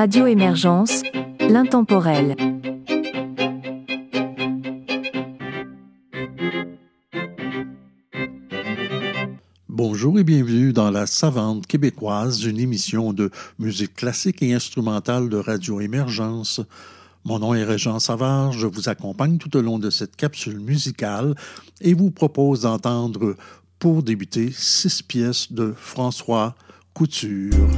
Radio Émergence, l'intemporel. Bonjour et bienvenue dans La Savante québécoise, une émission de musique classique et instrumentale de Radio Émergence. Mon nom est Régent Savard, je vous accompagne tout au long de cette capsule musicale et vous propose d'entendre, pour débuter, six pièces de François Couture.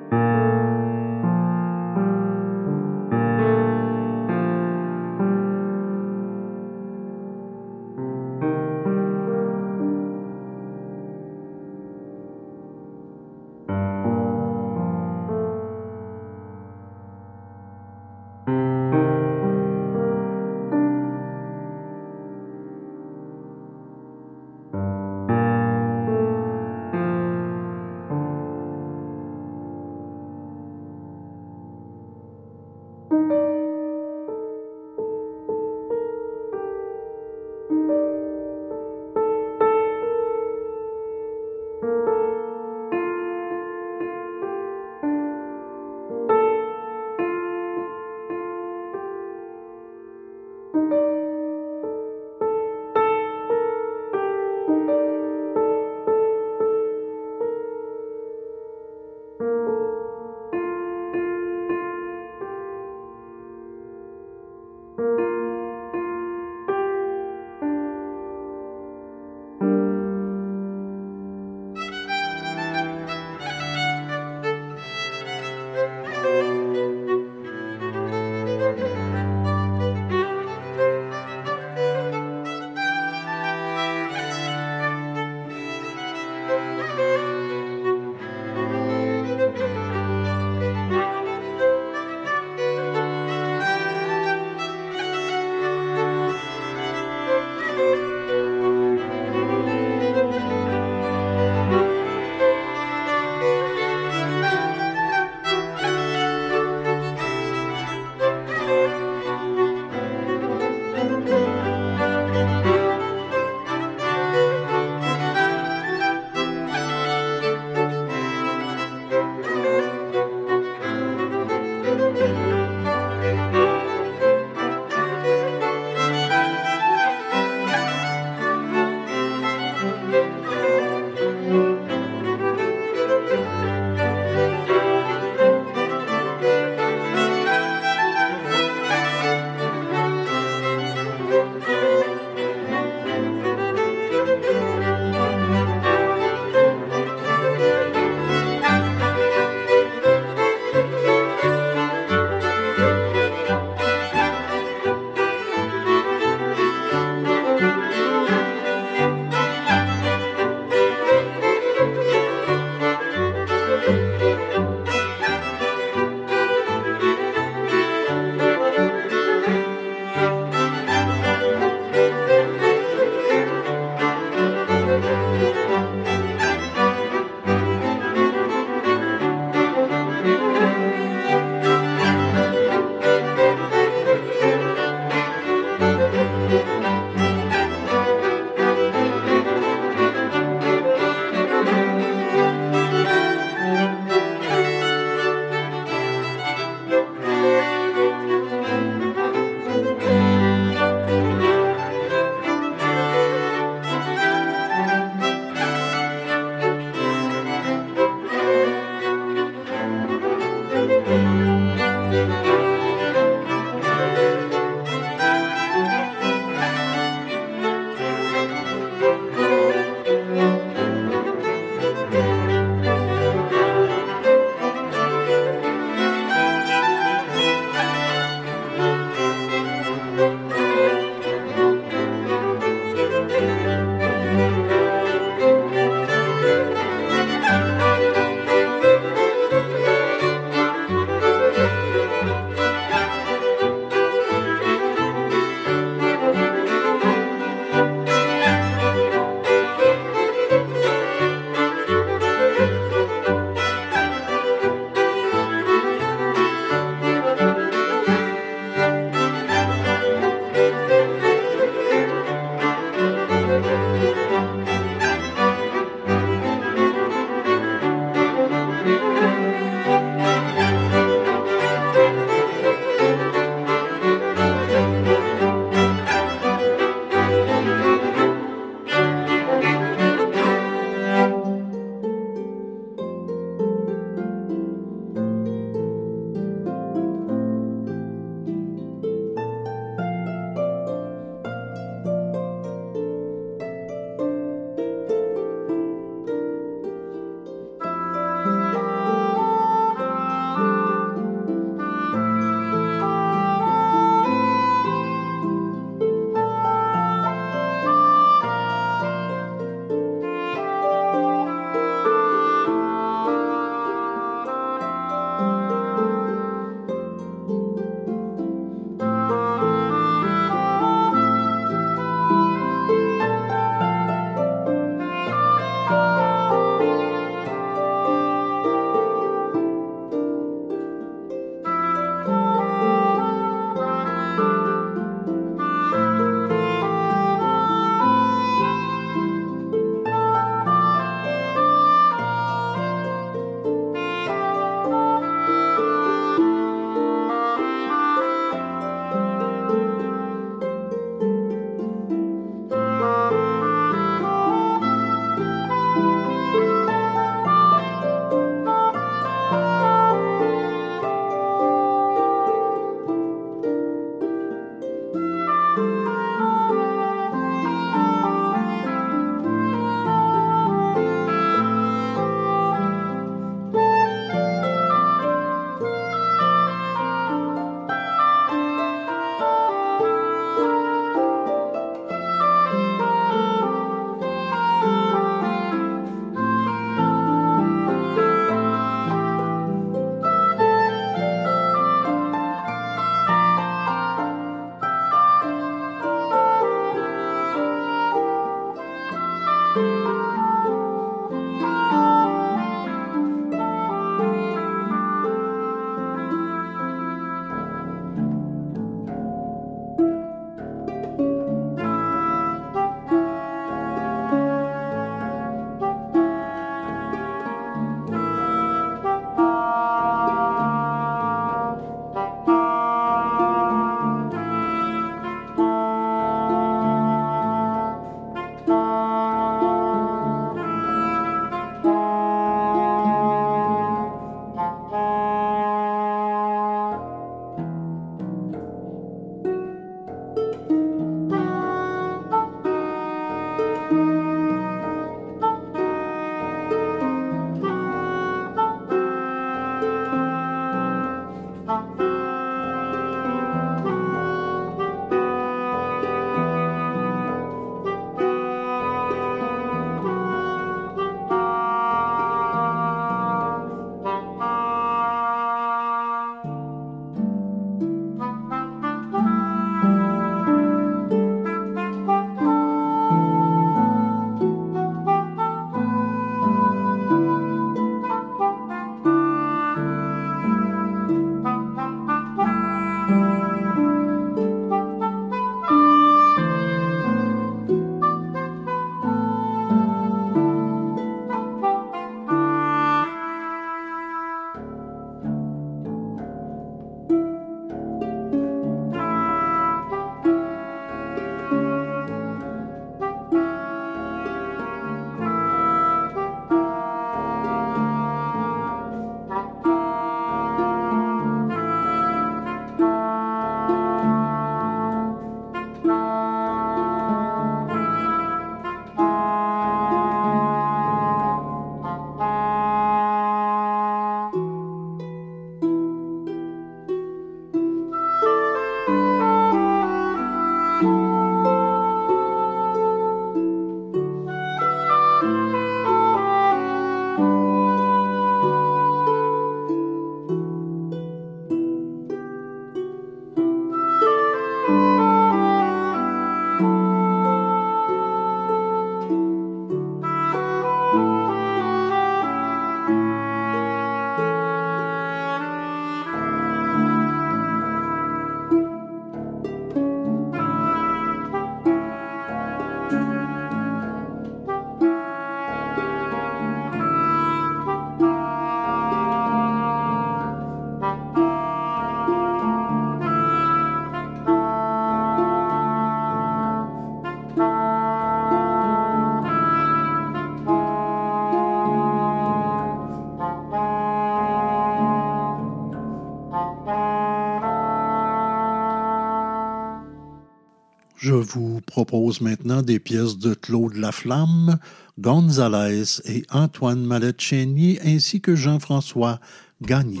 Vous propose maintenant des pièces de Claude Laflamme, Gonzalez et Antoine Mallet-Chénier ainsi que Jean-François Gagné.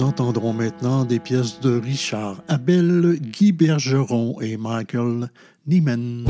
Entendrons maintenant des pièces de Richard Abel, Guy Bergeron et Michael Niemann.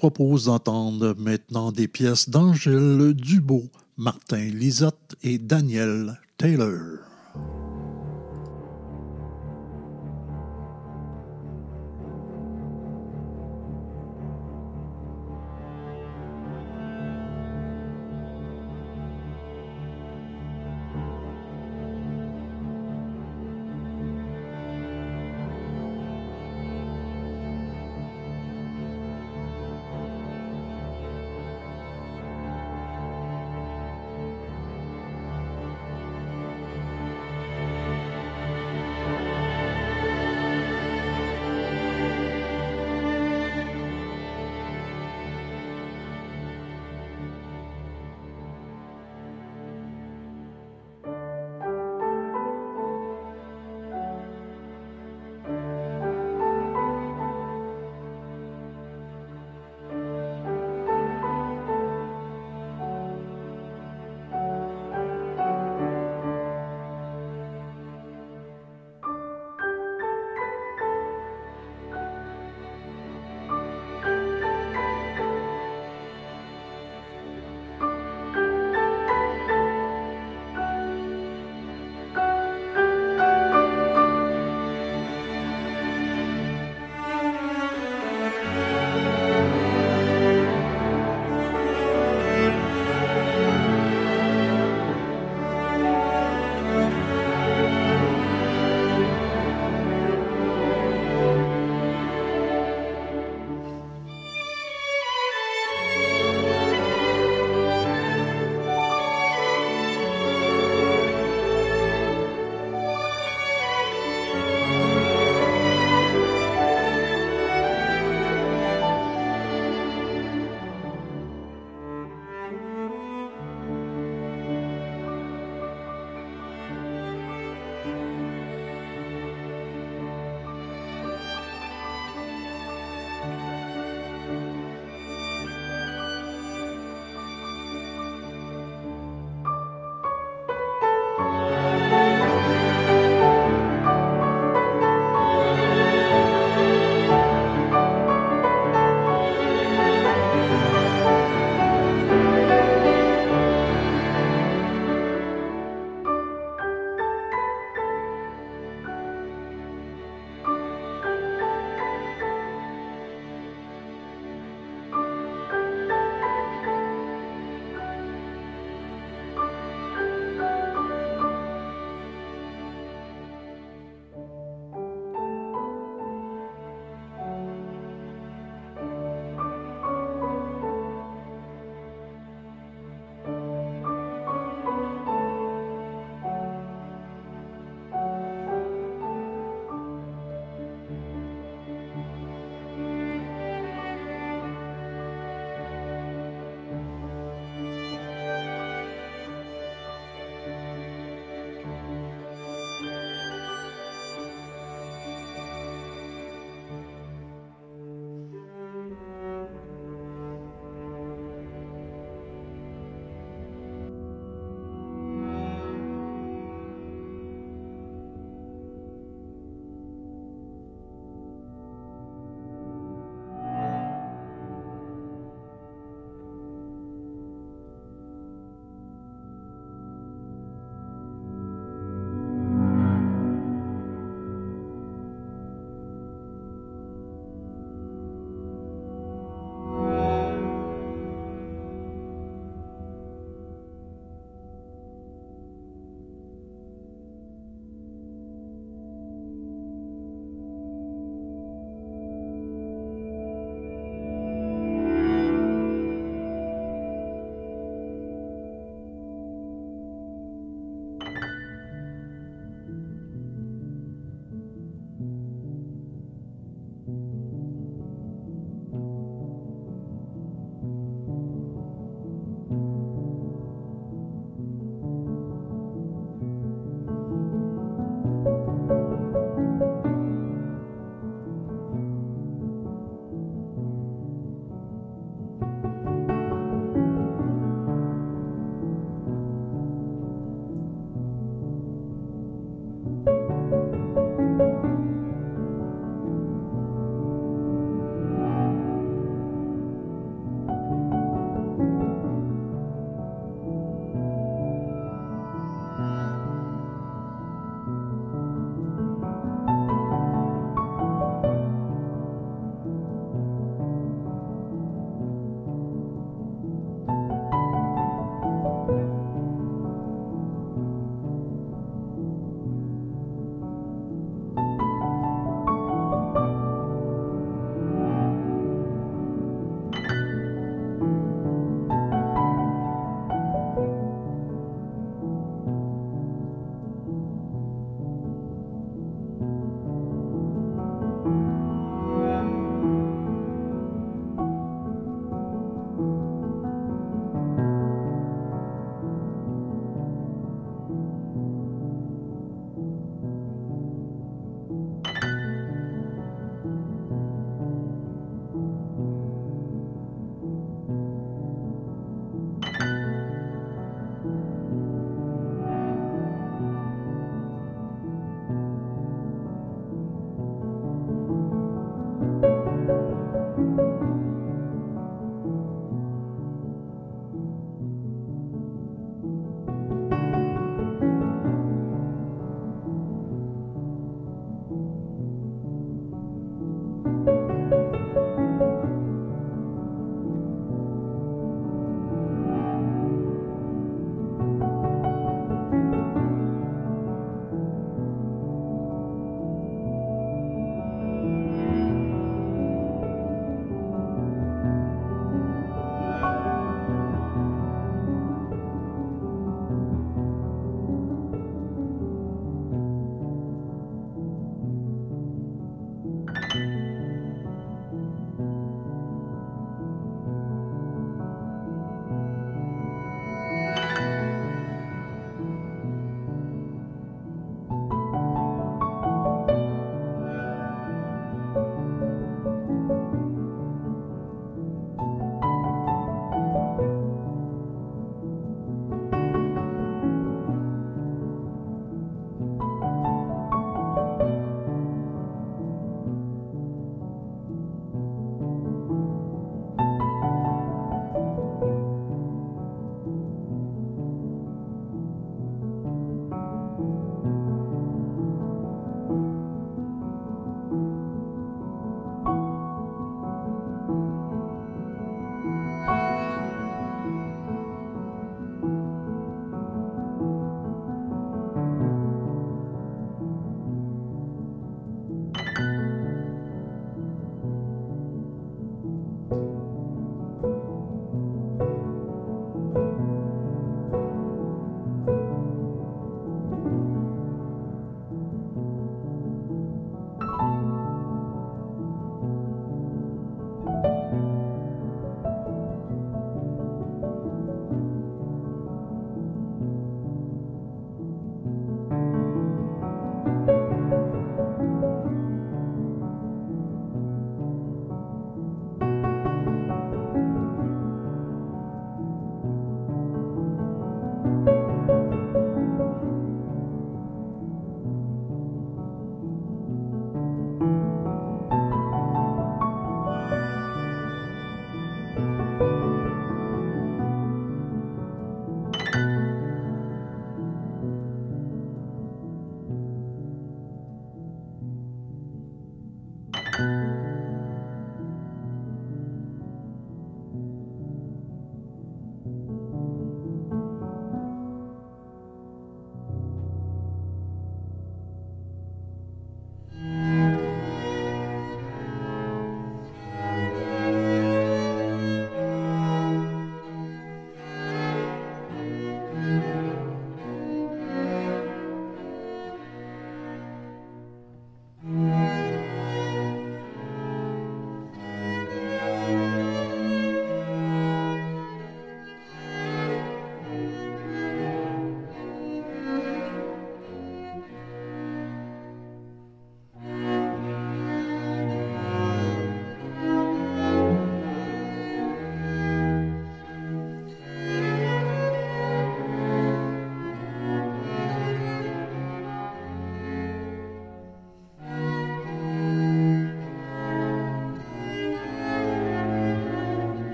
Propose d'entendre maintenant des pièces d'Angèle Dubo, Martin Lisotte et Daniel Taylor.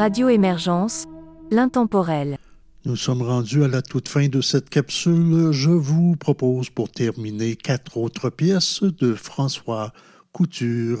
Radio Émergence, l'intemporel. Nous sommes rendus à la toute fin de cette capsule. Je vous propose pour terminer quatre autres pièces de François Couture.